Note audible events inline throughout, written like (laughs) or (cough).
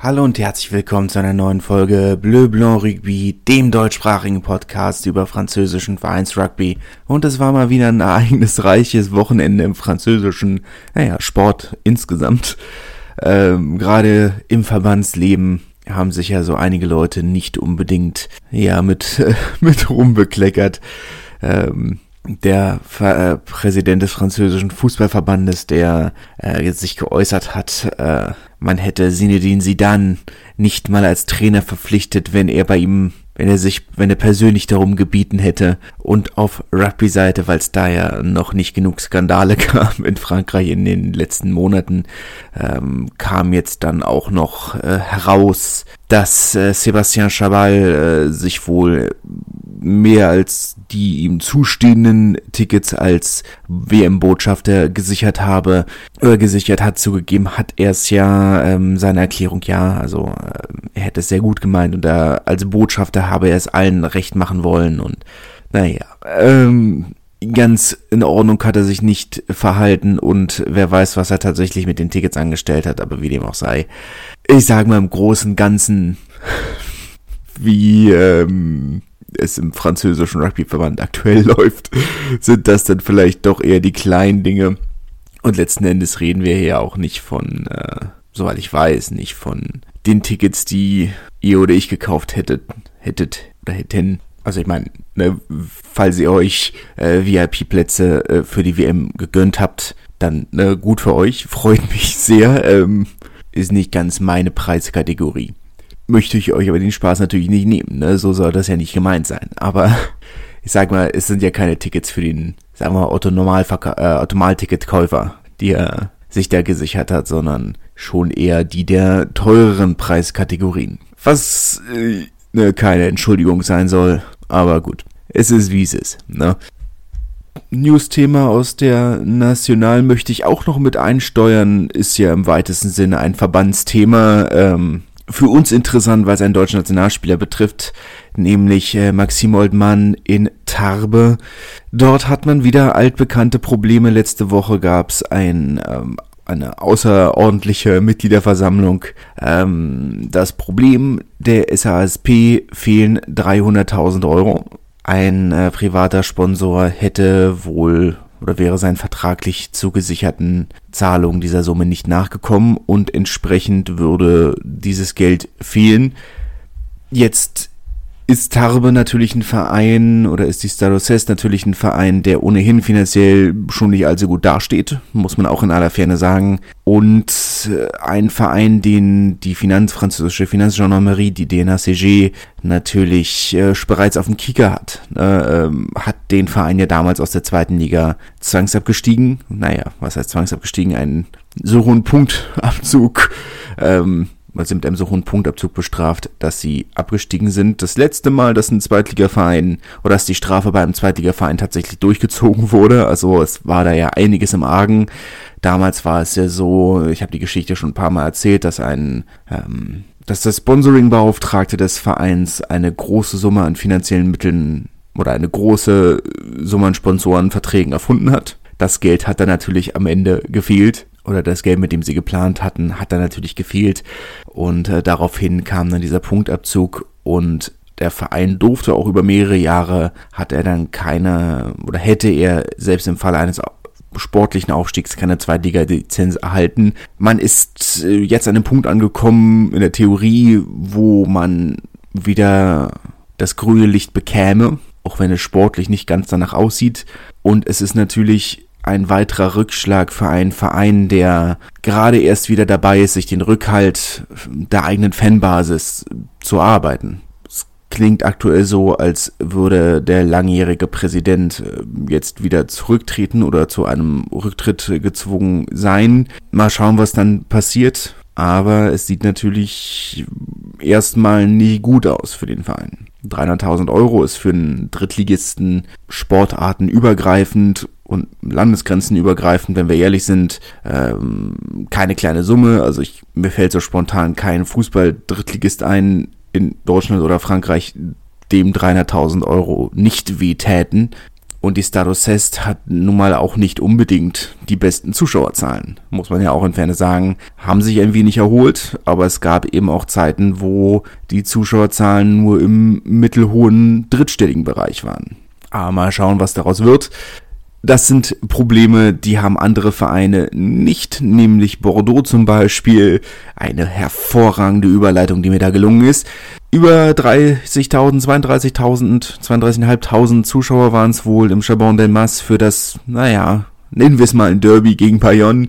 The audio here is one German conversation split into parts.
Hallo und herzlich willkommen zu einer neuen Folge Bleu Blanc Rugby, dem deutschsprachigen Podcast über französischen Vereinsrugby. Und es war mal wieder ein ereignisreiches Wochenende im französischen, naja, Sport insgesamt. Ähm, Gerade im Verbandsleben haben sich ja so einige Leute nicht unbedingt, ja, mit, äh, (laughs) mit rumbekleckert. Ähm, der äh, Präsident des französischen Fußballverbandes, der äh, sich geäußert hat, äh, man hätte Zinedine Zidane nicht mal als Trainer verpflichtet, wenn er bei ihm, wenn er sich, wenn er persönlich darum gebeten hätte. Und auf Rugby-Seite, weil es da ja noch nicht genug Skandale (laughs) gab in Frankreich in den letzten Monaten, ähm, kam jetzt dann auch noch äh, heraus, dass äh, Sébastien Chabal äh, sich wohl mehr als die ihm zustehenden Tickets als WM-Botschafter gesichert habe, äh, gesichert hat, zugegeben hat er es ja, ähm, seine Erklärung ja, also äh, er hätte es sehr gut gemeint und er, als Botschafter habe er es allen recht machen wollen und naja, ähm, ganz in Ordnung hat er sich nicht verhalten und wer weiß, was er tatsächlich mit den Tickets angestellt hat, aber wie dem auch sei. Ich sage mal im großen Ganzen, wie ähm, es im französischen Rugbyverband aktuell (laughs) läuft, sind das dann vielleicht doch eher die kleinen Dinge. Und letzten Endes reden wir hier auch nicht von, äh, soweit ich weiß, nicht von den Tickets, die ihr oder ich gekauft hättet, hättet oder hätten. Also ich meine, ne, falls ihr euch äh, VIP-Plätze äh, für die WM gegönnt habt, dann ne, gut für euch, (laughs) freut mich sehr. Ähm, ist nicht ganz meine Preiskategorie möchte ich euch aber den Spaß natürlich nicht nehmen. Ne? So soll das ja nicht gemeint sein. Aber (laughs) ich sag mal, es sind ja keine Tickets für den, sagen wir mal, Otto äh, die er sich da gesichert hat, sondern schon eher die der teureren Preiskategorien. Was äh, ne, keine Entschuldigung sein soll, aber gut. Es ist wie es ist. Ne? News-Thema aus der National möchte ich auch noch mit einsteuern. Ist ja im weitesten Sinne ein Verbandsthema. Ähm, für uns interessant, weil es einen deutschen Nationalspieler betrifft, nämlich äh, Maxim Oldmann in Tarbe. Dort hat man wieder altbekannte Probleme. Letzte Woche gab es ein ähm, eine außerordentliche Mitgliederversammlung. Ähm, das Problem der SASP fehlen 300.000 Euro. Ein äh, privater Sponsor hätte wohl oder wäre seinen vertraglich zugesicherten Zahlungen dieser Summe nicht nachgekommen und entsprechend würde dieses Geld fehlen. Jetzt ist Tarbe natürlich ein Verein oder ist die Starocess natürlich ein Verein, der ohnehin finanziell schon nicht allzu gut dasteht, muss man auch in aller Ferne sagen. Und äh, ein Verein, den die Finanz, französische Finanzgendarmerie, die DNACG, natürlich äh, bereits auf dem Kicker hat. Äh, ähm, hat den Verein ja damals aus der zweiten Liga zwangsabgestiegen. Naja, was heißt zwangsabgestiegen? Einen so hohen Punktabzug. Ähm, weil sie mit einem so hohen Punktabzug bestraft, dass sie abgestiegen sind. Das letzte Mal, dass ein Zweitligaverein oder dass die Strafe bei Zweitligaverein tatsächlich durchgezogen wurde. Also es war da ja einiges im Argen. Damals war es ja so, ich habe die Geschichte schon ein paar Mal erzählt, dass ein ähm, dass der Sponsoring-Beauftragte des Vereins eine große Summe an finanziellen Mitteln oder eine große Summe an Sponsorenverträgen erfunden hat. Das Geld hat dann natürlich am Ende gefehlt oder das Geld, mit dem sie geplant hatten, hat dann natürlich gefehlt. Und äh, daraufhin kam dann dieser Punktabzug und der Verein durfte auch über mehrere Jahre, hat er dann keine, oder hätte er selbst im Falle eines sportlichen Aufstiegs keine Zweitliga-Lizenz erhalten. Man ist äh, jetzt an einem Punkt angekommen in der Theorie, wo man wieder das grüne Licht bekäme, auch wenn es sportlich nicht ganz danach aussieht. Und es ist natürlich ein weiterer Rückschlag für einen Verein, der gerade erst wieder dabei ist, sich den Rückhalt der eigenen Fanbasis zu arbeiten. Es klingt aktuell so, als würde der langjährige Präsident äh, jetzt wieder zurücktreten oder zu einem Rücktritt gezwungen sein. Mal schauen, was dann passiert. Aber es sieht natürlich erstmal nie gut aus für den Verein. 300.000 Euro ist für einen Drittligisten sportartenübergreifend und landesgrenzenübergreifend, wenn wir ehrlich sind, ähm, keine kleine Summe. Also ich, mir fällt so spontan kein Fußball-Drittligist ein in Deutschland oder Frankreich, dem 300.000 Euro nicht wehtäten. Und die Stade Cest hat nun mal auch nicht unbedingt die besten Zuschauerzahlen, muss man ja auch in Ferne sagen. Haben sich ein wenig erholt, aber es gab eben auch Zeiten, wo die Zuschauerzahlen nur im mittelhohen drittstelligen Bereich waren. Aber mal schauen, was daraus wird. Das sind Probleme, die haben andere Vereine nicht, nämlich Bordeaux zum Beispiel. Eine hervorragende Überleitung, die mir da gelungen ist. Über 30.000, 32.000, 32.500 Zuschauer waren es wohl im Chabon del Mas für das, naja, nennen wir es mal ein Derby gegen Bayonne.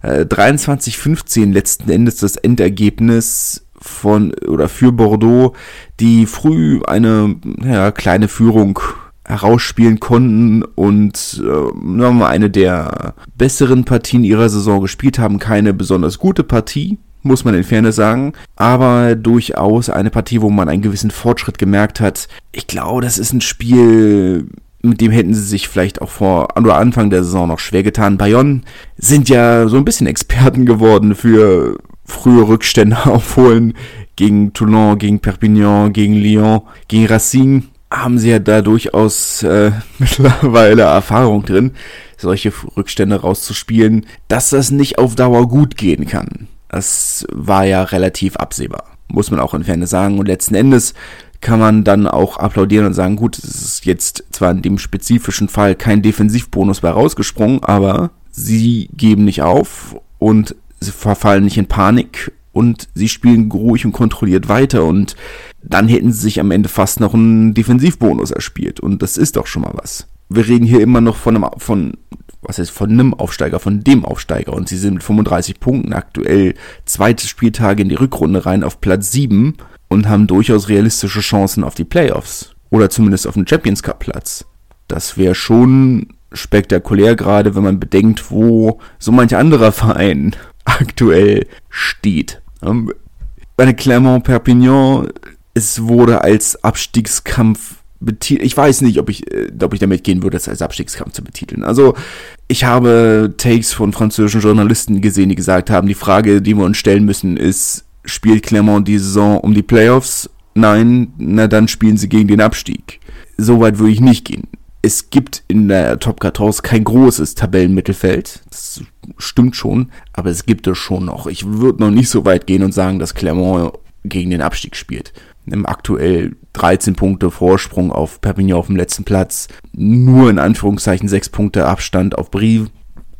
Äh, 23-15 letzten Endes das Endergebnis von oder für Bordeaux, die früh eine ja, kleine Führung herausspielen konnten und äh, eine der besseren Partien ihrer Saison gespielt haben. Keine besonders gute Partie, muss man in Fairness sagen, aber durchaus eine Partie, wo man einen gewissen Fortschritt gemerkt hat. Ich glaube, das ist ein Spiel, mit dem hätten sie sich vielleicht auch vor oder Anfang der Saison noch schwer getan. Bayonne sind ja so ein bisschen Experten geworden für frühe Rückstände (laughs) aufholen gegen Toulon, gegen Perpignan, gegen Lyon, gegen Racine haben sie ja da durchaus äh, (laughs) mittlerweile Erfahrung drin, solche Rückstände rauszuspielen, dass das nicht auf Dauer gut gehen kann. Das war ja relativ absehbar, muss man auch in Ferne sagen. Und letzten Endes kann man dann auch applaudieren und sagen, gut, es ist jetzt zwar in dem spezifischen Fall kein Defensivbonus bei rausgesprungen, aber sie geben nicht auf und sie verfallen nicht in Panik und sie spielen ruhig und kontrolliert weiter und dann hätten sie sich am Ende fast noch einen Defensivbonus erspielt. Und das ist doch schon mal was. Wir reden hier immer noch von einem, von, was heißt, von einem Aufsteiger, von dem Aufsteiger. Und sie sind mit 35 Punkten aktuell zweite Spieltage in die Rückrunde rein auf Platz 7 und haben durchaus realistische Chancen auf die Playoffs. Oder zumindest auf den Champions Cup Platz. Das wäre schon spektakulär, gerade wenn man bedenkt, wo so manch anderer Verein (laughs) aktuell steht. Ähm, bei Clermont-Perpignan es wurde als Abstiegskampf. Ich weiß nicht, ob ich, äh, ob ich damit gehen würde, es als Abstiegskampf zu betiteln. Also, ich habe Takes von französischen Journalisten gesehen, die gesagt haben, die Frage, die wir uns stellen müssen, ist, spielt Clermont die Saison um die Playoffs? Nein, na dann spielen sie gegen den Abstieg. Soweit würde ich nicht gehen. Es gibt in der Top 14 kein großes Tabellenmittelfeld. Das stimmt schon, aber es gibt es schon noch. Ich würde noch nicht so weit gehen und sagen, dass Clermont gegen den Abstieg spielt im aktuell 13 Punkte Vorsprung auf Perpignan auf dem letzten Platz, nur in Anführungszeichen 6 Punkte Abstand auf Brive.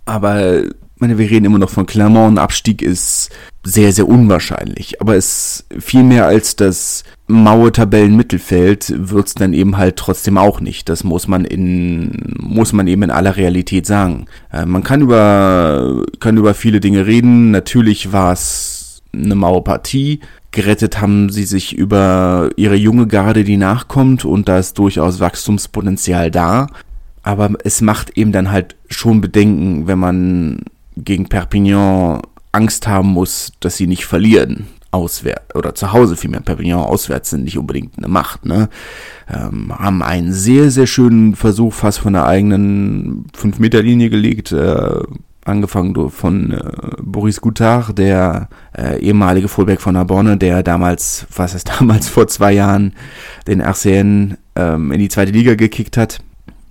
Aber meine, wir reden immer noch von Clermont. Ein Abstieg ist sehr, sehr unwahrscheinlich. Aber es viel mehr als das maue Tabellenmittelfeld wird's dann eben halt trotzdem auch nicht. Das muss man in, muss man eben in aller Realität sagen. Äh, man kann über, kann über viele Dinge reden. Natürlich war es eine maue Partie. Gerettet haben sie sich über ihre junge Garde, die nachkommt, und da ist durchaus Wachstumspotenzial da. Aber es macht eben dann halt schon Bedenken, wenn man gegen Perpignan Angst haben muss, dass sie nicht verlieren. Auswärts oder zu Hause vielmehr. Perpignan auswärts sind nicht unbedingt eine Macht, ne? Ähm, haben einen sehr, sehr schönen Versuch fast von der eigenen 5-Meter-Linie gelegt. Äh, angefangen von äh, Boris Goutard, der äh, ehemalige Fullback von Narbonne, der damals, was ist (laughs) damals vor zwei Jahren, den RCN ähm, in die zweite Liga gekickt hat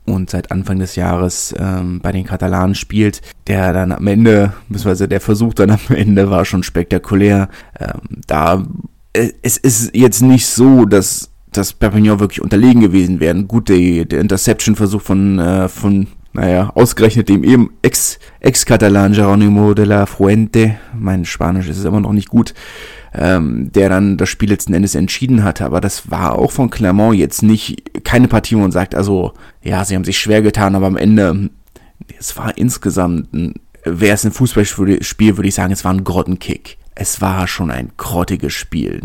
und seit Anfang des Jahres ähm, bei den Katalanen spielt, der dann am Ende, beziehungsweise der Versuch dann am Ende war schon spektakulär. Ähm, da äh, es ist jetzt nicht so, dass dass Perpignan wirklich unterlegen gewesen wären. Gut, der, der Interception-Versuch von, äh, von naja, ausgerechnet dem eben Ex-Katalan Ex Geronimo de la Fuente, mein Spanisch ist immer noch nicht gut, ähm, der dann das Spiel letzten Endes entschieden hatte. Aber das war auch von Clermont jetzt nicht keine Partie, wo man sagt, also ja, sie haben sich schwer getan, aber am Ende, es war insgesamt, wäre es ein Fußballspiel, würde ich sagen, es war ein Grottenkick. Es war schon ein grottiges Spiel,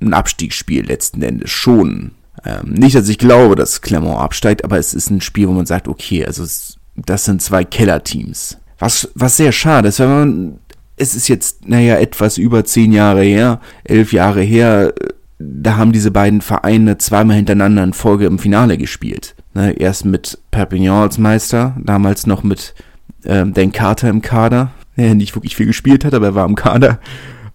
ein Abstiegsspiel letzten Endes schon. Ähm, nicht, dass ich glaube, dass Clermont absteigt, aber es ist ein Spiel, wo man sagt, okay, also es, das sind zwei Keller-Teams. Was, was sehr schade ist, wenn man, es ist jetzt, naja, etwas über zehn Jahre her, elf Jahre her, da haben diese beiden Vereine zweimal hintereinander in Folge im Finale gespielt. Ne, erst mit Perpignan als Meister, damals noch mit ähm, Dan Carter im Kader, der nicht wirklich viel gespielt hat, aber er war im Kader.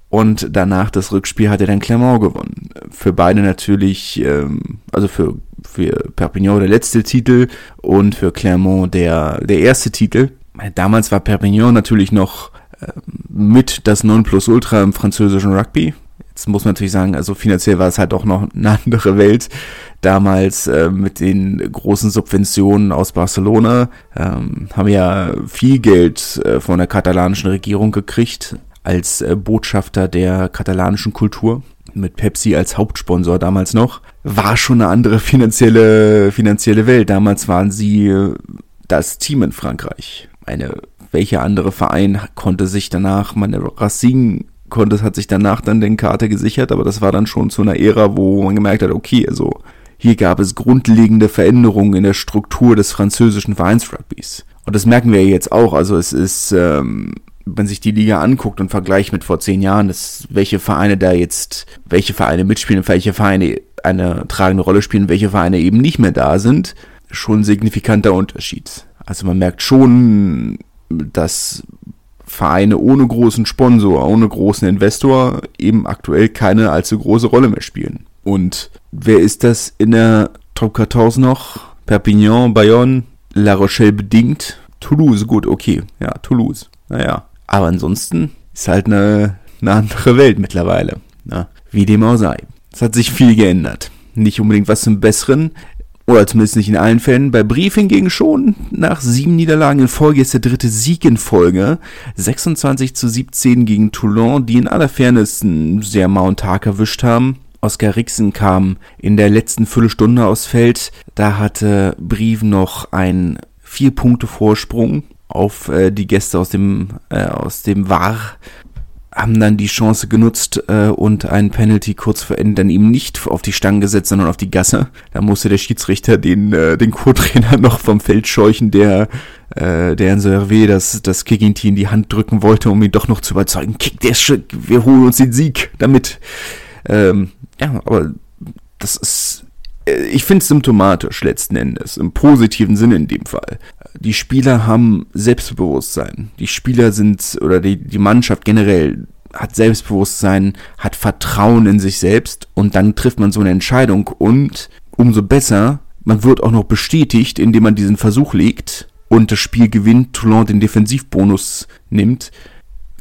Und danach das Rückspiel hat er dann Clermont gewonnen. Für beide natürlich, ähm, also für, für Perpignan der letzte Titel und für Clermont der, der erste Titel. Damals war Perpignan natürlich noch äh, mit das Nonplusultra im französischen Rugby. Jetzt muss man natürlich sagen, also finanziell war es halt auch noch eine (laughs) andere Welt. Damals äh, mit den großen Subventionen aus Barcelona ähm, haben ja viel Geld äh, von der katalanischen Regierung gekriegt als äh, Botschafter der katalanischen Kultur mit Pepsi als Hauptsponsor damals noch, war schon eine andere finanzielle, finanzielle Welt. Damals waren sie äh, das Team in Frankreich. Eine, welcher andere Verein konnte sich danach, meine Racing konnte, hat sich danach dann den Karte gesichert, aber das war dann schon zu einer Ära, wo man gemerkt hat, okay, also hier gab es grundlegende Veränderungen in der Struktur des französischen Vereinsrugbys. Und das merken wir jetzt auch. Also es ist ähm, wenn sich die Liga anguckt und vergleicht mit vor zehn Jahren, ist, welche Vereine da jetzt, welche Vereine mitspielen, welche Vereine eine tragende Rolle spielen, welche Vereine eben nicht mehr da sind, schon ein signifikanter Unterschied. Also man merkt schon, dass Vereine ohne großen Sponsor, ohne großen Investor eben aktuell keine allzu große Rolle mehr spielen. Und wer ist das in der Top 14 noch? Perpignan, Bayonne, La Rochelle bedingt. Toulouse, gut, okay. Ja, Toulouse. Naja, aber ansonsten ist halt eine, eine andere Welt mittlerweile. Na, wie dem auch sei. Es hat sich viel geändert. Nicht unbedingt was zum Besseren, oder zumindest nicht in allen Fällen. Bei Brief hingegen schon. Nach sieben Niederlagen in Folge ist der dritte Sieg in Folge. 26 zu 17 gegen Toulon, die in aller Fairness einen sehr mauen Tag erwischt haben. Oskar Rixen kam in der letzten Viertelstunde aus Feld. Da hatte Brief noch einen vier Punkte Vorsprung auf äh, die Gäste aus dem, äh, aus dem War, haben dann die Chance genutzt äh, und einen Penalty kurz vor Ende dann eben nicht auf die Stangen gesetzt, sondern auf die Gasse. Da musste der Schiedsrichter den, äh, den Co-Trainer (laughs) noch vom Feld scheuchen, der, äh, der in Servé das, das Kicking-Team in die Hand drücken wollte, um ihn doch noch zu überzeugen. Kick, der Sch wir holen uns den Sieg damit. Ähm, ja, aber das ist äh, ich finde es symptomatisch letzten Endes, im positiven Sinne in dem Fall die Spieler haben Selbstbewusstsein. Die Spieler sind, oder die, die Mannschaft generell hat Selbstbewusstsein, hat Vertrauen in sich selbst und dann trifft man so eine Entscheidung und umso besser, man wird auch noch bestätigt, indem man diesen Versuch legt und das Spiel gewinnt, Toulon den Defensivbonus nimmt.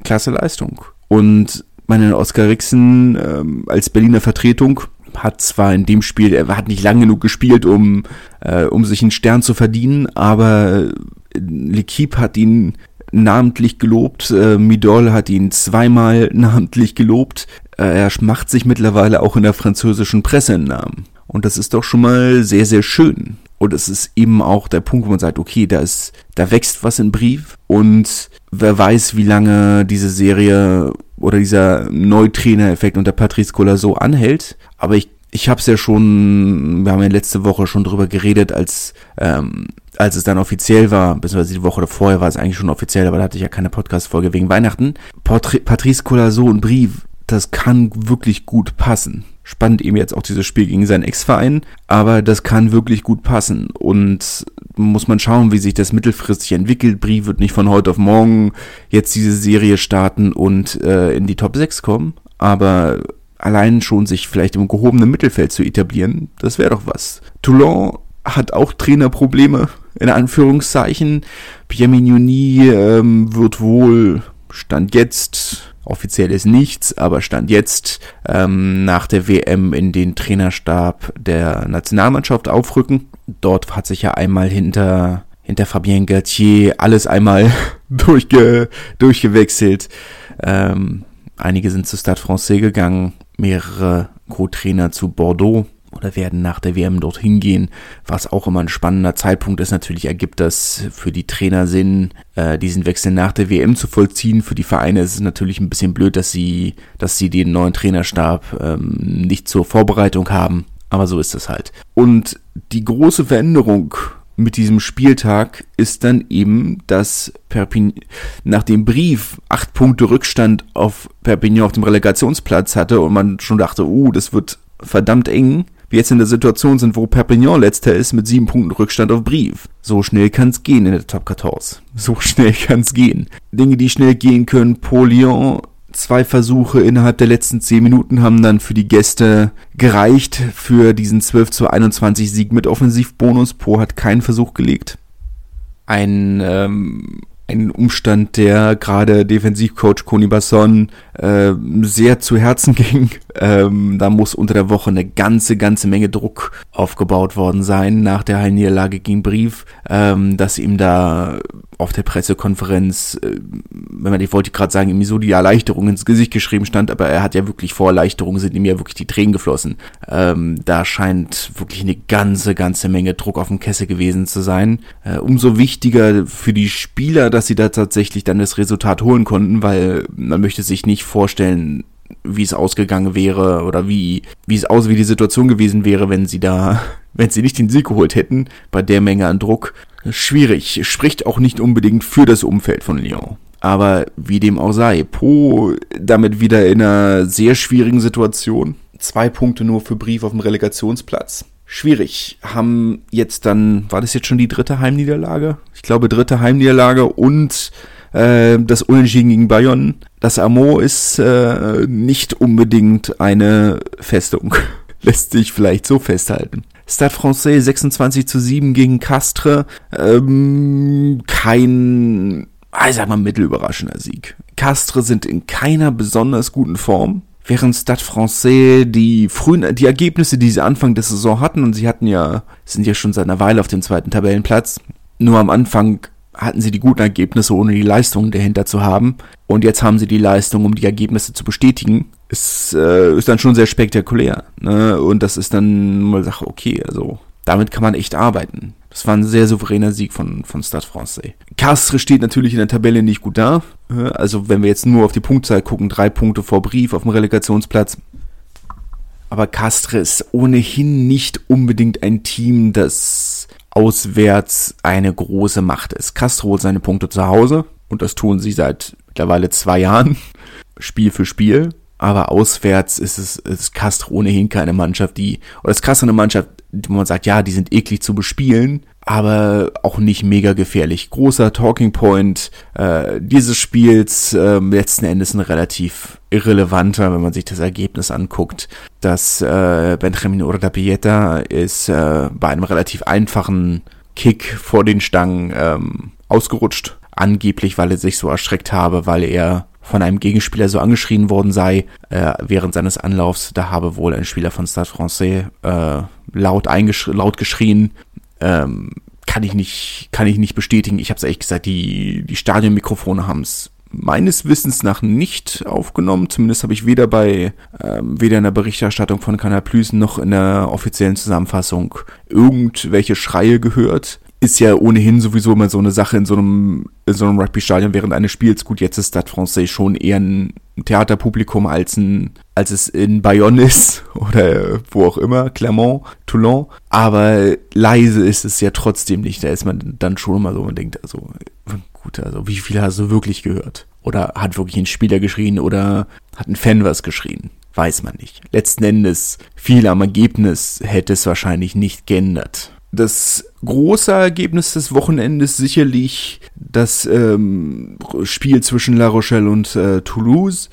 Klasse Leistung. Und meine Oskar Rixen ähm, als Berliner Vertretung hat zwar in dem Spiel, er hat nicht lang genug gespielt, um, äh, um sich einen Stern zu verdienen, aber L'Equipe hat ihn namentlich gelobt, äh, Midol hat ihn zweimal (laughs) namentlich gelobt, äh, er macht sich mittlerweile auch in der französischen Presse einen Namen. Und das ist doch schon mal sehr, sehr schön. Und es ist eben auch der Punkt, wo man sagt, okay, da ist, da wächst was im Brief und wer weiß, wie lange diese Serie oder dieser Neutrainer-Effekt unter Patrice Colasso anhält. Aber ich, ich habe es ja schon, wir haben ja letzte Woche schon drüber geredet, als, ähm, als es dann offiziell war, beziehungsweise die Woche davor war es eigentlich schon offiziell, aber da hatte ich ja keine Podcast-Folge wegen Weihnachten. Patrice Colasso und Brief, das kann wirklich gut passen. Spannend eben jetzt auch dieses Spiel gegen seinen Ex-Verein, aber das kann wirklich gut passen und muss man schauen, wie sich das mittelfristig entwickelt. Brie wird nicht von heute auf morgen jetzt diese Serie starten und äh, in die Top 6 kommen, aber allein schon sich vielleicht im gehobenen Mittelfeld zu etablieren, das wäre doch was. Toulon hat auch Trainerprobleme, in Anführungszeichen. Pierre Mignoni ähm, wird wohl Stand jetzt Offiziell ist nichts, aber stand jetzt ähm, nach der WM in den Trainerstab der Nationalmannschaft aufrücken. Dort hat sich ja einmal hinter hinter Fabien Galtier alles einmal (laughs) durchge, durchgewechselt. Ähm, einige sind zu Stade Francais gegangen, mehrere Co-Trainer zu Bordeaux oder werden nach der WM dorthin gehen, was auch immer ein spannender Zeitpunkt ist. Natürlich ergibt das für die Trainer Sinn, äh, diesen Wechsel nach der WM zu vollziehen. Für die Vereine ist es natürlich ein bisschen blöd, dass sie, dass sie den neuen Trainerstab ähm, nicht zur Vorbereitung haben. Aber so ist es halt. Und die große Veränderung mit diesem Spieltag ist dann eben, dass Perpignan nach dem Brief acht Punkte Rückstand auf Perpignan auf dem Relegationsplatz hatte und man schon dachte, uh, das wird verdammt eng, wir jetzt in der Situation sind, wo Perpignan letzter ist mit sieben Punkten Rückstand auf Brief. So schnell kann's gehen in der Top 14. So schnell kann's gehen. Dinge, die schnell gehen können, Paul Lyon Zwei Versuche innerhalb der letzten zehn Minuten haben dann für die Gäste gereicht für diesen 12 zu 21 Sieg mit Offensivbonus. Po hat keinen Versuch gelegt. Ein ähm, ein Umstand, der gerade Defensivcoach Koni Basson äh, sehr zu Herzen (laughs) ging. Ähm, da muss unter der Woche eine ganze, ganze Menge Druck aufgebaut worden sein nach der Heilniederlage gegen Brief, ähm, dass ihm da auf der Pressekonferenz, äh, wenn man, ich wollte gerade sagen, ihm so die Erleichterung ins Gesicht geschrieben stand, aber er hat ja wirklich vor Erleichterung sind ihm ja wirklich die Tränen geflossen. Ähm, da scheint wirklich eine ganze, ganze Menge Druck auf dem Kessel gewesen zu sein. Äh, umso wichtiger für die Spieler, dass sie da tatsächlich dann das Resultat holen konnten, weil man möchte sich nicht vorstellen, wie es ausgegangen wäre oder wie, wie es aus, wie die Situation gewesen wäre, wenn sie da, (laughs) wenn sie nicht den Sieg geholt hätten, bei der Menge an Druck. Schwierig, spricht auch nicht unbedingt für das Umfeld von Lyon. Aber wie dem auch sei, Po damit wieder in einer sehr schwierigen Situation. Zwei Punkte nur für Brief auf dem Relegationsplatz. Schwierig. Haben jetzt dann, war das jetzt schon die dritte Heimniederlage? Ich glaube, dritte Heimniederlage und äh, das Unentschieden gegen Bayonne. Das Amo ist äh, nicht unbedingt eine Festung. (laughs) Lässt sich vielleicht so festhalten. Stade Francais 26 zu 7 gegen Castres. Ähm, kein, ich sag mal, mittelüberraschender Sieg. Castres sind in keiner besonders guten Form. Während Stade Francais die frühen, die Ergebnisse, die sie Anfang der Saison hatten, und sie hatten ja, sind ja schon seit einer Weile auf dem zweiten Tabellenplatz, nur am Anfang hatten sie die guten Ergebnisse, ohne die Leistungen dahinter zu haben. Und jetzt haben sie die Leistung, um die Ergebnisse zu bestätigen. Es äh, ist dann schon sehr spektakulär. Ne? Und das ist dann mal Sache, okay, also damit kann man echt arbeiten. Das war ein sehr souveräner Sieg von, von Stade Francais. Castres steht natürlich in der Tabelle nicht gut da. Also wenn wir jetzt nur auf die Punktzahl gucken, drei Punkte vor Brief auf dem Relegationsplatz. Aber Castres ist ohnehin nicht unbedingt ein Team, das auswärts eine große Macht ist. Castro holt seine Punkte zu Hause und das tun sie seit mittlerweile zwei Jahren, (laughs) Spiel für Spiel. Aber auswärts ist es ist Castro ohnehin keine Mannschaft, die, oder ist Castro eine Mannschaft, wo man sagt, ja, die sind eklig zu bespielen, aber auch nicht mega gefährlich. Großer Talking Point äh, dieses Spiels, äh, letzten Endes ein relativ irrelevanter, wenn man sich das Ergebnis anguckt. dass äh, Benjamin Urdapieta ist äh, bei einem relativ einfachen Kick vor den Stangen ähm, ausgerutscht. Angeblich, weil er sich so erschreckt habe, weil er von einem Gegenspieler so angeschrien worden sei äh, während seines Anlaufs. Da habe wohl ein Spieler von Stade Francais äh, laut, laut geschrien. Ähm, kann ich nicht, kann ich nicht bestätigen. Ich habe es ehrlich gesagt, die, die Stadionmikrofone haben es meines Wissens nach nicht aufgenommen. Zumindest habe ich weder bei ähm, weder in der Berichterstattung von Canal Plus noch in der offiziellen Zusammenfassung irgendwelche Schreie gehört ist ja ohnehin sowieso immer so eine Sache in so einem, in so einem Rugby-Stadion während eines Spiels. Gut, jetzt ist Stade Francais schon eher ein Theaterpublikum als ein, als es in Bayonne (laughs) ist oder wo auch immer, Clermont, Toulon. Aber leise ist es ja trotzdem nicht. Da ist man dann schon immer so, man denkt, also, gut, also, wie viel hast du wirklich gehört? Oder hat wirklich ein Spieler geschrien oder hat ein Fan was geschrien? Weiß man nicht. Letzten Endes, viel am Ergebnis hätte es wahrscheinlich nicht geändert. Das große Ergebnis des Wochenendes sicherlich das ähm, Spiel zwischen La Rochelle und äh, Toulouse.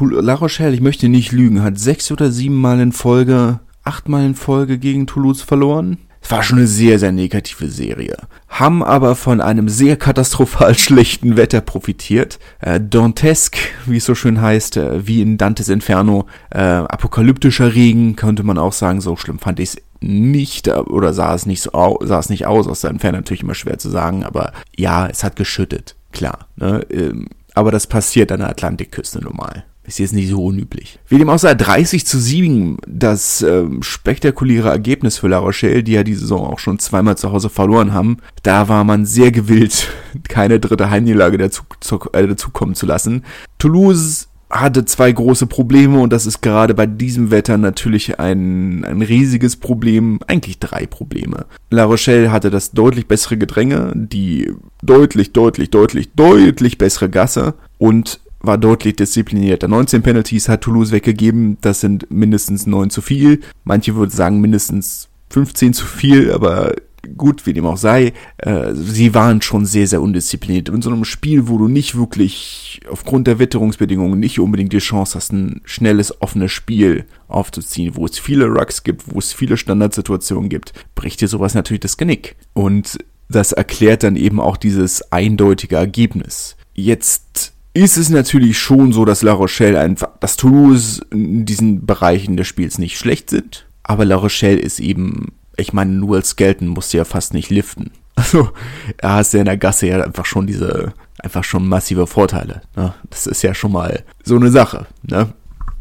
La Rochelle, ich möchte nicht lügen, hat sechs oder sieben Mal in Folge, acht Mal in Folge gegen Toulouse verloren. Es war schon eine sehr, sehr negative Serie. Haben aber von einem sehr katastrophal (laughs) schlechten Wetter profitiert. Äh, Dantesque, wie es so schön heißt, äh, wie in Dantes Inferno, äh, apokalyptischer Regen, könnte man auch sagen. So schlimm fand ich es nicht oder sah es nicht so aus, sah es nicht aus, aus der Entfernung natürlich immer schwer zu sagen, aber ja, es hat geschüttet, klar. Ne? Ähm, aber das passiert an der Atlantikküste normal. Ist jetzt nicht so unüblich. Wie dem auch sei, 30 zu 7, das ähm, spektakuläre Ergebnis für La Rochelle, die ja die Saison auch schon zweimal zu Hause verloren haben. Da war man sehr gewillt, (laughs) keine dritte Heimniederlage dazu, zu, äh, dazukommen zu lassen. Toulouse hatte zwei große Probleme und das ist gerade bei diesem Wetter natürlich ein, ein riesiges Problem, eigentlich drei Probleme. La Rochelle hatte das deutlich bessere Gedränge, die deutlich, deutlich, deutlich, deutlich bessere Gasse und war deutlich disziplinierter. 19 Penalties hat Toulouse weggegeben, das sind mindestens 9 zu viel. Manche würden sagen mindestens 15 zu viel, aber gut, wie dem auch sei, äh, sie waren schon sehr, sehr undiszipliniert. In so einem Spiel, wo du nicht wirklich aufgrund der Witterungsbedingungen nicht unbedingt die Chance hast, ein schnelles, offenes Spiel aufzuziehen, wo es viele Rucks gibt, wo es viele Standardsituationen gibt, bricht dir sowas natürlich das Genick. Und das erklärt dann eben auch dieses eindeutige Ergebnis. Jetzt ist es natürlich schon so, dass La Rochelle einfach, dass Toulouse in diesen Bereichen des Spiels nicht schlecht sind, aber La Rochelle ist eben ich meine, nur als Skelton musst du ja fast nicht liften. (laughs) Also, er hast ja in der Gasse ja einfach schon diese, einfach schon massive Vorteile. Ne? Das ist ja schon mal so eine Sache. Ne?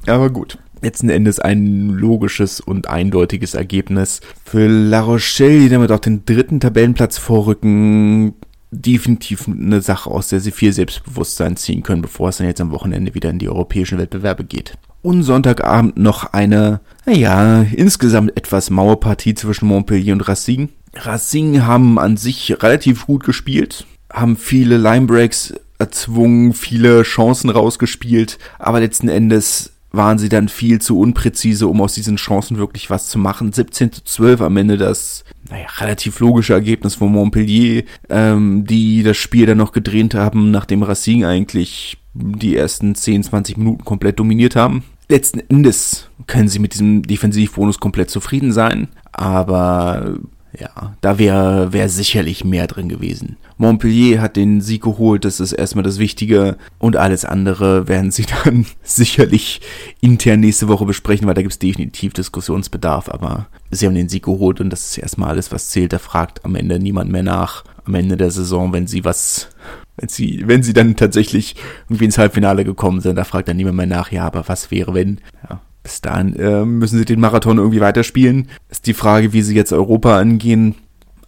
Aber gut. Letzten Endes ein logisches und eindeutiges Ergebnis. Für La Rochelle, die damit auch den dritten Tabellenplatz vorrücken, definitiv eine Sache, aus der sie viel Selbstbewusstsein ziehen können, bevor es dann jetzt am Wochenende wieder in die europäischen Wettbewerbe geht und Sonntagabend noch eine, naja, insgesamt etwas Mauerpartie zwischen Montpellier und Racing. Racing haben an sich relativ gut gespielt, haben viele Linebreaks erzwungen, viele Chancen rausgespielt, aber letzten Endes waren sie dann viel zu unpräzise, um aus diesen Chancen wirklich was zu machen. 17 zu 12 am Ende das, naja, relativ logische Ergebnis von Montpellier, ähm, die das Spiel dann noch gedreht haben, nachdem Racing eigentlich die ersten 10, 20 Minuten komplett dominiert haben. Letzten Endes können sie mit diesem Defensivbonus komplett zufrieden sein, aber ja, da wäre wär sicherlich mehr drin gewesen. Montpellier hat den Sieg geholt, das ist erstmal das Wichtige. Und alles andere werden sie (laughs) dann sicherlich intern nächste Woche besprechen, weil da gibt es definitiv Diskussionsbedarf. Aber sie haben den Sieg geholt und das ist erstmal alles, was zählt. Da fragt am Ende niemand mehr nach. Am Ende der Saison, wenn sie was wenn sie, wenn sie dann tatsächlich irgendwie ins Halbfinale gekommen sind, da fragt dann niemand mehr nach, ja, aber was wäre, wenn? Ja, bis dahin äh, müssen sie den Marathon irgendwie weiterspielen. Ist die Frage, wie sie jetzt Europa angehen.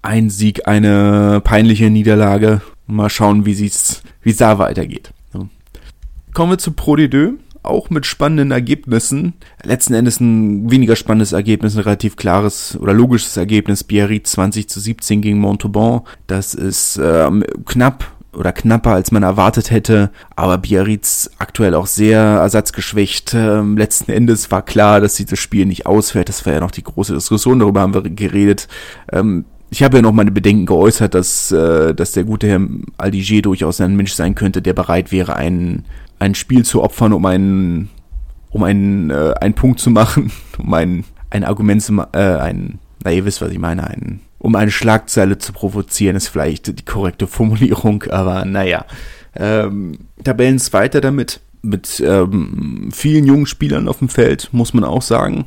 Ein Sieg, eine peinliche Niederlage. Mal schauen, wie es wie es da weitergeht. So. Kommen wir zu Pro D2 auch mit spannenden Ergebnissen. Letzten Endes ein weniger spannendes Ergebnis, ein relativ klares oder logisches Ergebnis. Biarritz 20 zu 17 gegen Montauban. Das ist äh, knapp oder knapper, als man erwartet hätte. Aber Biarritz aktuell auch sehr ersatzgeschwächt. Ähm, letzten Endes war klar, dass dieses Spiel nicht ausfällt. Das war ja noch die große Diskussion, darüber haben wir geredet. Ähm, ich habe ja noch meine Bedenken geäußert, dass, äh, dass der gute Herr Aldiger durchaus ein Mensch sein könnte, der bereit wäre, ein, ein Spiel zu opfern, um einen, um einen, äh, einen Punkt zu machen, (laughs) um ein, ein Argument zu, äh, ein, na ihr wisst, was ich meine, ein, um eine Schlagzeile zu provozieren, ist vielleicht die korrekte Formulierung, aber naja. Ähm, Tabellenzweiter damit, mit ähm, vielen jungen Spielern auf dem Feld, muss man auch sagen.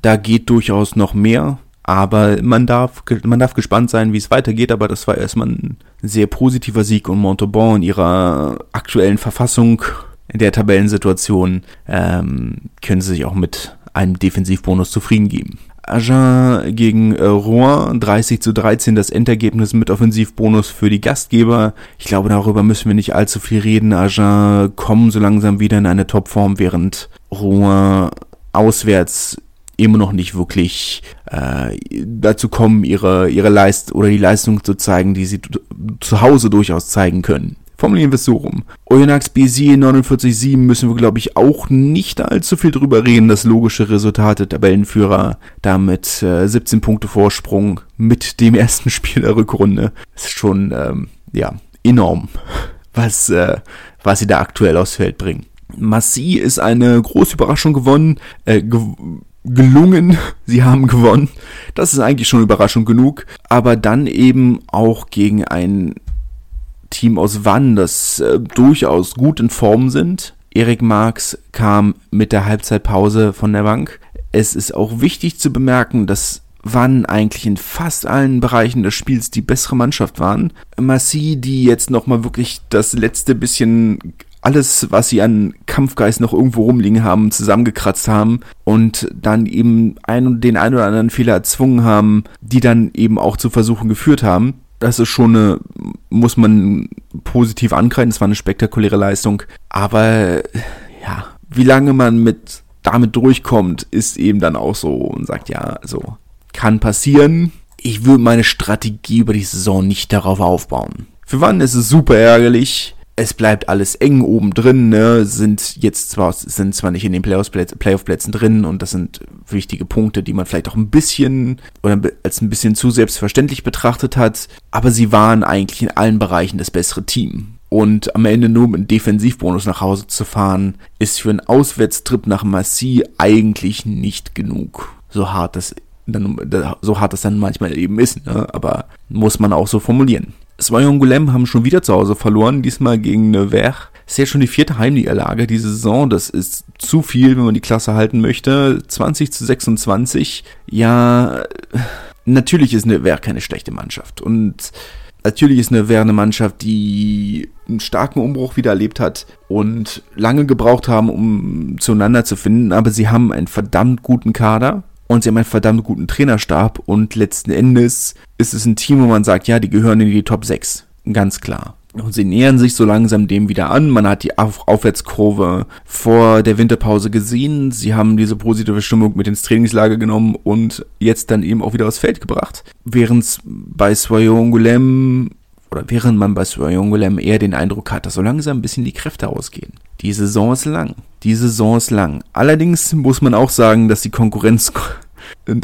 Da geht durchaus noch mehr, aber man darf, man darf gespannt sein, wie es weitergeht, aber das war erstmal ein sehr positiver Sieg und Montauban in ihrer aktuellen Verfassung in der Tabellensituation ähm, können sie sich auch mit einem Defensivbonus zufrieden geben. Agen gegen äh, Rouen, 30 zu 13 das Endergebnis mit Offensivbonus für die Gastgeber. Ich glaube, darüber müssen wir nicht allzu viel reden. Agen kommen so langsam wieder in eine Topform, während Rouen auswärts immer noch nicht wirklich äh, dazu kommen, ihre, ihre Leist oder die Leistung zu zeigen, die sie zu Hause durchaus zeigen können. Formulieren wir es so rum. Oyonnax BC 49-7 müssen wir, glaube ich, auch nicht allzu viel drüber reden. Das logische Resultat der Tabellenführer damit äh, 17 Punkte Vorsprung mit dem (laughs) ersten Spiel der Rückrunde. ist schon, ähm, ja, enorm, (laughs) was, äh, was sie da aktuell aufs Feld bringen. Massi ist eine große Überraschung gewonnen, äh, ge gelungen. (laughs) Sie haben gewonnen. Das ist eigentlich schon Überraschung genug. Aber dann eben auch gegen ein Team aus Wann, das äh, durchaus gut in Form sind. Erik Marx kam mit der Halbzeitpause von der Bank. Es ist auch wichtig zu bemerken, dass Wann eigentlich in fast allen Bereichen des Spiels die bessere Mannschaft waren. Massi, die jetzt nochmal wirklich das letzte bisschen alles, was sie an Kampfgeist noch irgendwo rumliegen haben, zusammengekratzt haben und dann eben ein, den einen oder anderen Fehler erzwungen haben, die dann eben auch zu Versuchen geführt haben das ist schon eine, muss man positiv ankreiden, das war eine spektakuläre Leistung. Aber ja, wie lange man mit damit durchkommt, ist eben dann auch so und sagt, ja, also kann passieren. Ich würde meine Strategie über die Saison nicht darauf aufbauen. Für wann ist es super ärgerlich. Es bleibt alles eng oben drin, ne? Sind jetzt zwar, sind zwar nicht in den Playoff-Plätzen drin und das sind wichtige Punkte, die man vielleicht auch ein bisschen oder als ein bisschen zu selbstverständlich betrachtet hat, aber sie waren eigentlich in allen Bereichen das bessere Team. Und am Ende nur mit einem Defensivbonus nach Hause zu fahren, ist für einen Auswärtstrip nach Massy eigentlich nicht genug. So hart das dann, so hart das dann manchmal eben ist, ne? aber muss man auch so formulieren. Soyon Goulem haben schon wieder zu Hause verloren, diesmal gegen Nevers. Ist ja schon die vierte Heimniederlage diese Saison. Das ist zu viel, wenn man die Klasse halten möchte. 20 zu 26. Ja, natürlich ist Nevers keine schlechte Mannschaft. Und natürlich ist Nevers eine Mannschaft, die einen starken Umbruch wieder erlebt hat und lange gebraucht haben, um zueinander zu finden. Aber sie haben einen verdammt guten Kader und sie haben einen verdammt guten Trainerstab und letzten Endes ist es ein Team, wo man sagt, ja, die gehören in die Top 6. Ganz klar. Und sie nähern sich so langsam dem wieder an. Man hat die Auf Aufwärtskurve vor der Winterpause gesehen. Sie haben diese positive Stimmung mit ins Trainingslager genommen und jetzt dann eben auch wieder aufs Feld gebracht. Während bei Soyongulem oder während man bei Soyongulem eher den Eindruck hat, dass so langsam ein bisschen die Kräfte ausgehen. Die Saison ist lang. Die Saison ist lang. Allerdings muss man auch sagen, dass die Konkurrenz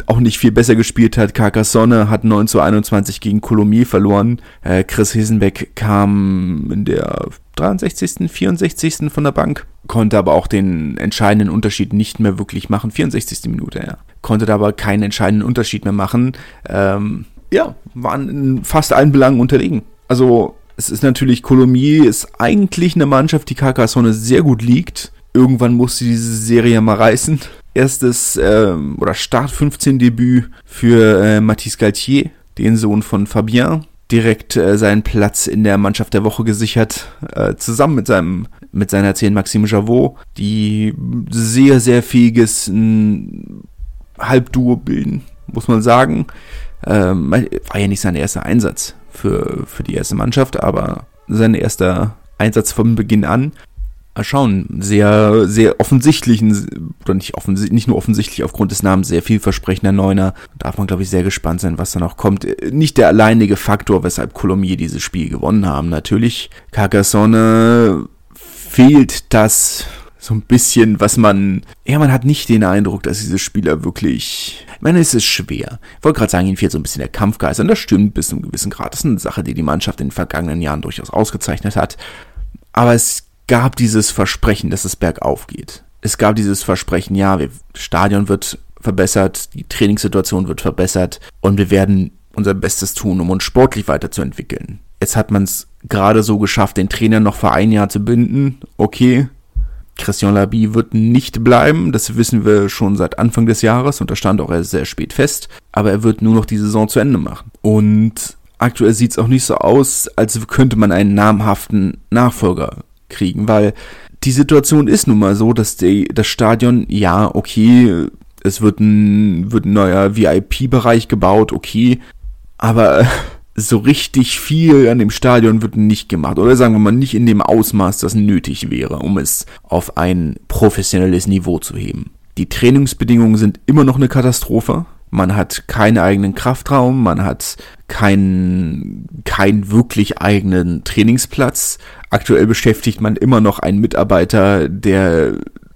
auch nicht viel besser gespielt hat. Carcassonne hat 9 zu 21 gegen Colomiers verloren. Äh, Chris Hisenbeck kam in der 63., 64. von der Bank, konnte aber auch den entscheidenden Unterschied nicht mehr wirklich machen. 64. Minute, ja. Konnte da aber keinen entscheidenden Unterschied mehr machen. Ähm, ja, waren in fast allen Belangen unterlegen. Also es ist natürlich, Colomiers ist eigentlich eine Mannschaft, die Carcassonne sehr gut liegt. Irgendwann musste diese Serie mal reißen. Erstes ähm, oder Start 15 Debüt für äh, Mathis Galtier, den Sohn von Fabien. Direkt äh, seinen Platz in der Mannschaft der Woche gesichert, äh, zusammen mit seinem mit seiner 10 Maxime Javot, die sehr, sehr fähiges Halbduo bilden, muss man sagen. Ähm, war ja nicht sein erster Einsatz für, für die erste Mannschaft, aber sein erster Einsatz von Beginn an. Schauen, sehr, sehr offensichtlichen, oder nicht, offensichtlich, nicht nur offensichtlich aufgrund des Namens, sehr vielversprechender Neuner. Darf man, glaube ich, sehr gespannt sein, was da noch kommt. Nicht der alleinige Faktor, weshalb Colomier dieses Spiel gewonnen haben. Natürlich, Carcassonne fehlt das so ein bisschen, was man, ja, man hat nicht den Eindruck, dass diese Spieler wirklich, ich meine, es ist schwer. Ich wollte gerade sagen, ihnen fehlt so ein bisschen der Kampfgeist und das stimmt bis zu einem gewissen Grad. Das ist eine Sache, die die Mannschaft in den vergangenen Jahren durchaus ausgezeichnet hat. Aber es gab dieses Versprechen, dass es bergauf geht. Es gab dieses Versprechen, ja, das Stadion wird verbessert, die Trainingssituation wird verbessert und wir werden unser Bestes tun, um uns sportlich weiterzuentwickeln. Jetzt hat man es gerade so geschafft, den Trainer noch für ein Jahr zu binden. Okay, Christian Labie wird nicht bleiben, das wissen wir schon seit Anfang des Jahres und da stand auch erst sehr spät fest, aber er wird nur noch die Saison zu Ende machen. Und aktuell sieht es auch nicht so aus, als könnte man einen namhaften Nachfolger kriegen, weil die Situation ist nun mal so, dass die, das Stadion, ja, okay, es wird ein, wird ein neuer VIP-Bereich gebaut, okay, aber (laughs) so richtig viel an dem Stadion wird nicht gemacht. Oder sagen wir mal nicht in dem Ausmaß, das nötig wäre, um es auf ein professionelles Niveau zu heben. Die Trainingsbedingungen sind immer noch eine Katastrophe. Man hat keinen eigenen Kraftraum, man hat keinen, keinen wirklich eigenen Trainingsplatz. Aktuell beschäftigt man immer noch einen Mitarbeiter, der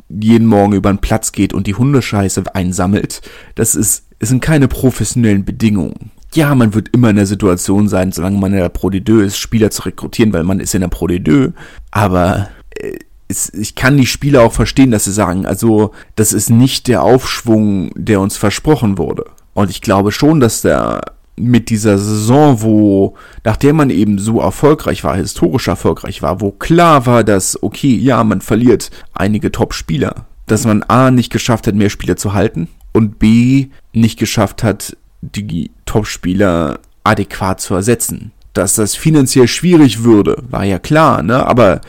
jeden Morgen über den Platz geht und die Hundescheiße einsammelt. Das ist, es sind keine professionellen Bedingungen ja, man wird immer in der Situation sein, solange man in der Pro D2 ist, Spieler zu rekrutieren, weil man ist in der Pro D2. Aber äh, es, ich kann die Spieler auch verstehen, dass sie sagen, also das ist nicht der Aufschwung, der uns versprochen wurde. Und ich glaube schon, dass der mit dieser Saison, wo, nachdem man eben so erfolgreich war, historisch erfolgreich war, wo klar war, dass, okay, ja, man verliert einige Top-Spieler, dass man A nicht geschafft hat, mehr Spieler zu halten und B nicht geschafft hat, die Topspieler adäquat zu ersetzen. Dass das finanziell schwierig würde, war ja klar, ne? Aber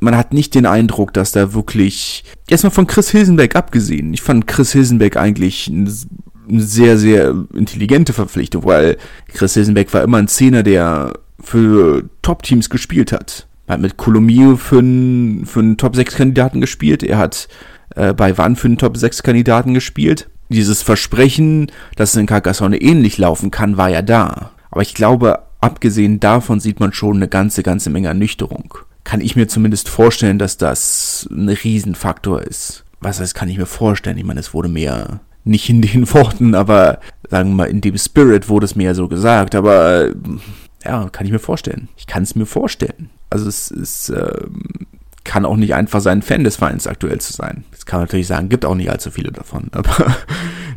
man hat nicht den Eindruck, dass da wirklich, erstmal von Chris Hilsenbeck abgesehen, ich fand Chris Hilsenbeck eigentlich eine sehr, sehr intelligente Verpflichtung, weil Chris Hilsenbeck war immer ein Zehner, der für Top-Teams gespielt hat. Er hat mit Colomio für einen, für einen Top-6-Kandidaten gespielt, er hat äh, bei Wann für einen Top-6-Kandidaten gespielt dieses Versprechen, dass es in Carcassonne ähnlich laufen kann, war ja da. Aber ich glaube, abgesehen davon sieht man schon eine ganze, ganze Menge Ernüchterung. Kann ich mir zumindest vorstellen, dass das ein Riesenfaktor ist. Was heißt, kann ich mir vorstellen? Ich meine, es wurde mehr, nicht in den (laughs) Worten, aber sagen wir mal in dem Spirit wurde es mir ja so gesagt. Aber äh, ja, kann ich mir vorstellen. Ich kann es mir vorstellen. Also es ist, äh, kann auch nicht einfach sein, Fan des Vereins aktuell zu sein. Das kann man natürlich sagen, gibt auch nicht allzu viele davon. (laughs) Aber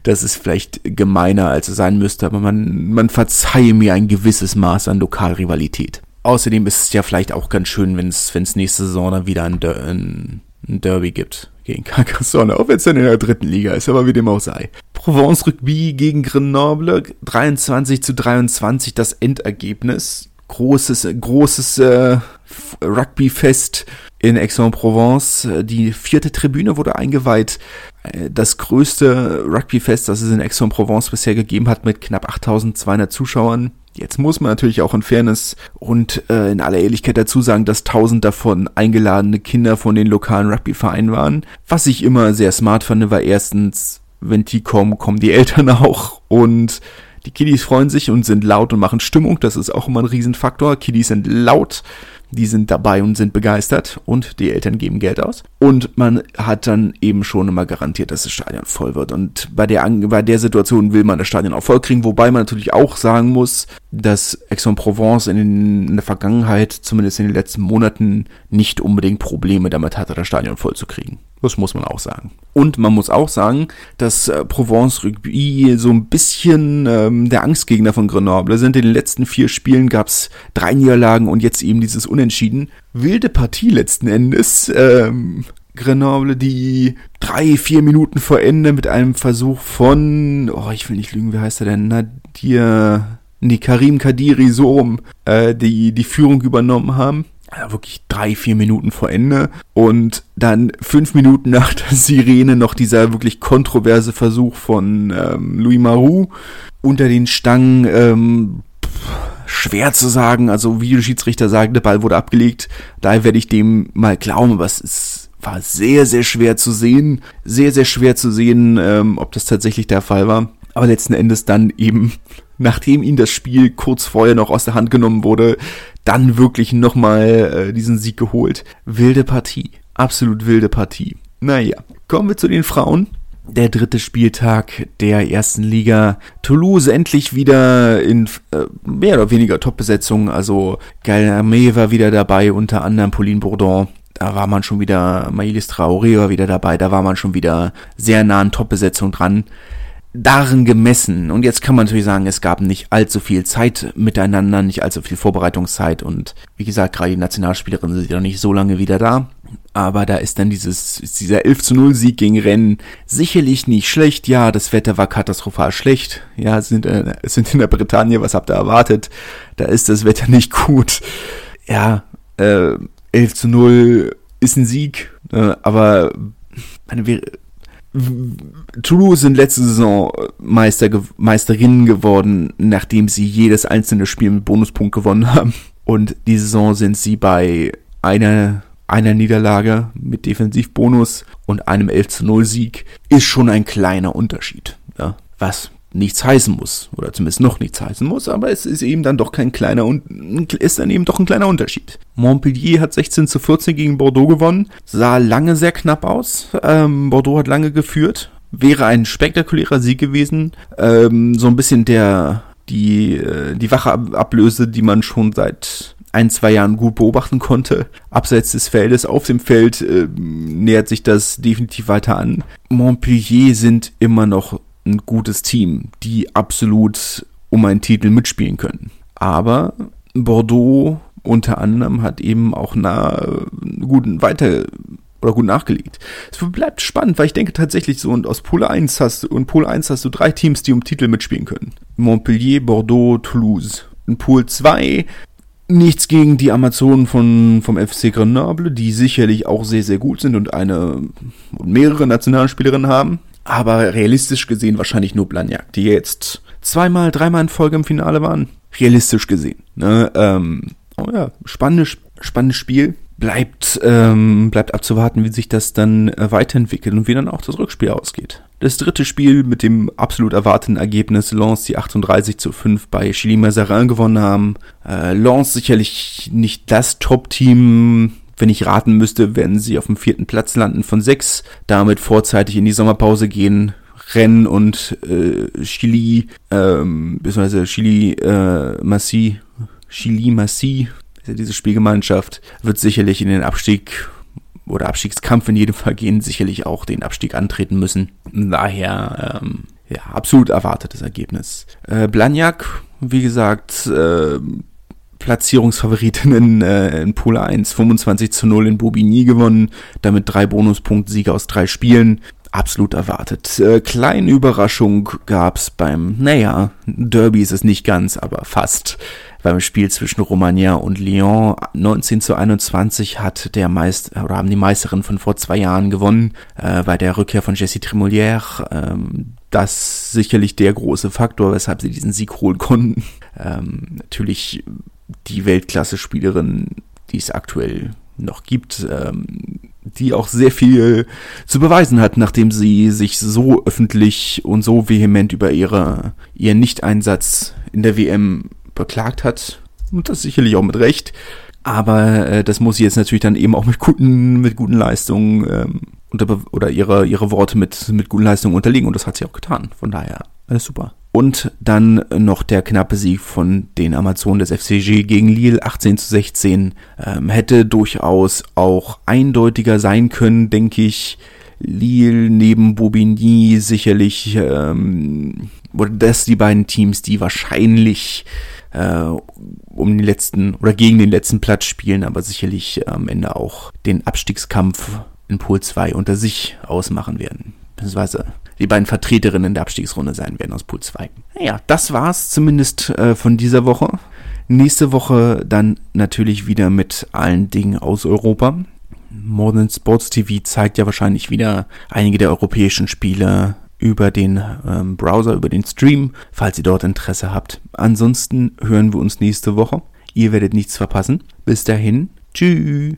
das ist vielleicht gemeiner, als es sein müsste. Aber man, man verzeihe mir ein gewisses Maß an Lokalrivalität. Außerdem ist es ja vielleicht auch ganz schön, wenn es nächste Saison dann wieder ein, Der ein Derby gibt gegen Carcassonne, auch wenn es dann in der dritten Liga ist, aber wie dem auch sei. Provence Rugby gegen Grenoble, 23 zu 23 das Endergebnis. Großes, großes äh, Rugby-Fest in Aix-en-Provence. Die vierte Tribüne wurde eingeweiht. Äh, das größte Rugby-Fest, das es in Aix-en-Provence bisher gegeben hat, mit knapp 8200 Zuschauern. Jetzt muss man natürlich auch in Fairness und äh, in aller Ehrlichkeit dazu sagen, dass tausend davon eingeladene Kinder von den lokalen Rugby-Vereinen waren. Was ich immer sehr smart fand, war erstens, wenn die kommen, kommen die Eltern (laughs) auch und die Kiddies freuen sich und sind laut und machen Stimmung. Das ist auch immer ein Riesenfaktor. Kiddies sind laut die sind dabei und sind begeistert und die Eltern geben Geld aus. Und man hat dann eben schon immer garantiert, dass das Stadion voll wird. Und bei der, bei der Situation will man das Stadion auch voll kriegen, wobei man natürlich auch sagen muss, dass Aix-en-Provence in, in der Vergangenheit, zumindest in den letzten Monaten, nicht unbedingt Probleme damit hatte, das Stadion voll zu kriegen. Das muss man auch sagen. Und man muss auch sagen, dass äh, Provence Rugby so ein bisschen ähm, der Angstgegner von Grenoble sind. In den letzten vier Spielen gab es drei Niederlagen und jetzt eben dieses Unentschieden. Wilde Partie letzten Endes. Ähm, Grenoble, die drei, vier Minuten vor Ende mit einem Versuch von, oh, ich will nicht lügen, wie heißt er denn? Nadir, nee, Karim Kadiri, so äh, die die Führung übernommen haben ja, wirklich drei, vier Minuten vor Ende und dann fünf Minuten nach der Sirene noch dieser wirklich kontroverse Versuch von ähm, Louis Marou unter den Stangen. Ähm, schwer zu sagen, also Videoschiedsrichter sagen, der Ball wurde abgelegt, daher werde ich dem mal glauben, aber es ist, war sehr, sehr schwer zu sehen, sehr, sehr schwer zu sehen, ähm, ob das tatsächlich der Fall war. Aber letzten Endes dann eben, nachdem ihm das Spiel kurz vorher noch aus der Hand genommen wurde, dann wirklich nochmal äh, diesen Sieg geholt. Wilde Partie. Absolut wilde Partie. Naja, kommen wir zu den Frauen. Der dritte Spieltag der ersten Liga. Toulouse endlich wieder in äh, mehr oder weniger Top-Besetzung. Also Galame war wieder dabei, unter anderem Pauline Bourdon. Da war man schon wieder, Maïlis Traoré war wieder dabei. Da war man schon wieder sehr nah an Top-Besetzung dran darin gemessen. Und jetzt kann man natürlich sagen, es gab nicht allzu viel Zeit miteinander, nicht allzu viel Vorbereitungszeit. Und wie gesagt, gerade die Nationalspielerinnen sind ja noch nicht so lange wieder da. Aber da ist dann dieses, dieser 11 zu 0 Sieg gegen Rennen sicherlich nicht schlecht. Ja, das Wetter war katastrophal schlecht. Ja, sind, äh, sind in der Bretagne, was habt ihr erwartet? Da ist das Wetter nicht gut. Ja, äh, 11 zu 0 ist ein Sieg, äh, aber meine, wir, Toulouse sind letzte Saison Meister, Meisterinnen geworden, nachdem sie jedes einzelne Spiel mit Bonuspunkt gewonnen haben. Und die Saison sind sie bei einer, einer Niederlage mit Defensivbonus und einem 11 zu 0 Sieg. Ist schon ein kleiner Unterschied. Ja? Was nichts heißen muss. Oder zumindest noch nichts heißen muss, aber es ist eben dann doch kein kleiner und ist dann eben doch ein kleiner Unterschied. Montpellier hat 16 zu 14 gegen Bordeaux gewonnen, sah lange sehr knapp aus. Ähm, Bordeaux hat lange geführt. Wäre ein spektakulärer Sieg gewesen. Ähm, so ein bisschen der die, äh, die wache Ablöse, die man schon seit ein, zwei Jahren gut beobachten konnte. Abseits des Feldes, auf dem Feld äh, nähert sich das definitiv weiter an. Montpellier sind immer noch ein gutes Team, die absolut um einen Titel mitspielen können. Aber Bordeaux unter anderem hat eben auch nah gut weiter oder gut nachgelegt. Es bleibt spannend, weil ich denke tatsächlich so und aus Pool 1 hast du und Pool 1 hast du drei Teams, die um Titel mitspielen können. Montpellier, Bordeaux, Toulouse. In Pool 2 nichts gegen die Amazonen von, vom FC Grenoble, die sicherlich auch sehr, sehr gut sind und eine und mehrere Nationalspielerinnen haben aber realistisch gesehen wahrscheinlich nur Blagnac, die jetzt zweimal, dreimal in Folge im Finale waren. Realistisch gesehen. Ne? Ähm, oh ja, spannendes, spannendes Spiel. Bleibt, ähm, bleibt abzuwarten, wie sich das dann äh, weiterentwickelt und wie dann auch das Rückspiel ausgeht. Das dritte Spiel mit dem absolut erwarteten Ergebnis Lens, die 38 zu 5 bei Chili Mazarin gewonnen haben. Äh, Lens sicherlich nicht das Top-Team wenn ich raten müsste, werden sie auf dem vierten Platz landen von sechs, damit vorzeitig in die Sommerpause gehen. Rennen und äh, Chili, ähm, beziehungsweise Chili äh, Massi, Chili Massi, diese Spielgemeinschaft, wird sicherlich in den Abstieg oder Abstiegskampf in jedem Fall gehen, sicherlich auch den Abstieg antreten müssen. Daher, ähm, ja, absolut erwartetes Ergebnis. Äh, Blagnac, wie gesagt, äh, Platzierungsfavoritinnen äh, in Pool 1, 25 zu 0 in Bobigny gewonnen, damit drei Bonuspunkt-Siege aus drei Spielen. Absolut erwartet. Äh, kleine Überraschung gab's beim, naja, Derby ist es nicht ganz, aber fast. Beim Spiel zwischen Romagna und Lyon 19 zu 21 hat der Meister oder haben die Meisterin von vor zwei Jahren gewonnen äh, bei der Rückkehr von Jessie Tremolière. Ähm, das sicherlich der große Faktor, weshalb sie diesen Sieg holen konnten. Ähm, natürlich die Weltklasse-Spielerin, die es aktuell noch gibt, ähm, die auch sehr viel zu beweisen hat, nachdem sie sich so öffentlich und so vehement über ihre, ihren Nicht-Einsatz in der WM beklagt hat. Und das sicherlich auch mit Recht. Aber äh, das muss sie jetzt natürlich dann eben auch mit guten, mit guten Leistungen ähm, oder ihre, ihre Worte mit, mit guten Leistungen unterlegen. Und das hat sie auch getan. Von daher, alles super. Und dann noch der knappe Sieg von den Amazonen des FCG gegen Lille 18 zu 16. Ähm, hätte durchaus auch eindeutiger sein können, denke ich. Lille neben Bobigny sicherlich, ähm, oder das die beiden Teams, die wahrscheinlich äh, um den letzten oder gegen den letzten Platz spielen, aber sicherlich am Ende auch den Abstiegskampf in Pool 2 unter sich ausmachen werden. Beziehungsweise die beiden Vertreterinnen der Abstiegsrunde sein werden aus Pool 2. Naja, das war's zumindest äh, von dieser Woche. Nächste Woche dann natürlich wieder mit allen Dingen aus Europa. Modern Sports TV zeigt ja wahrscheinlich wieder einige der europäischen Spiele über den ähm, Browser, über den Stream, falls ihr dort Interesse habt. Ansonsten hören wir uns nächste Woche. Ihr werdet nichts verpassen. Bis dahin, tschüss.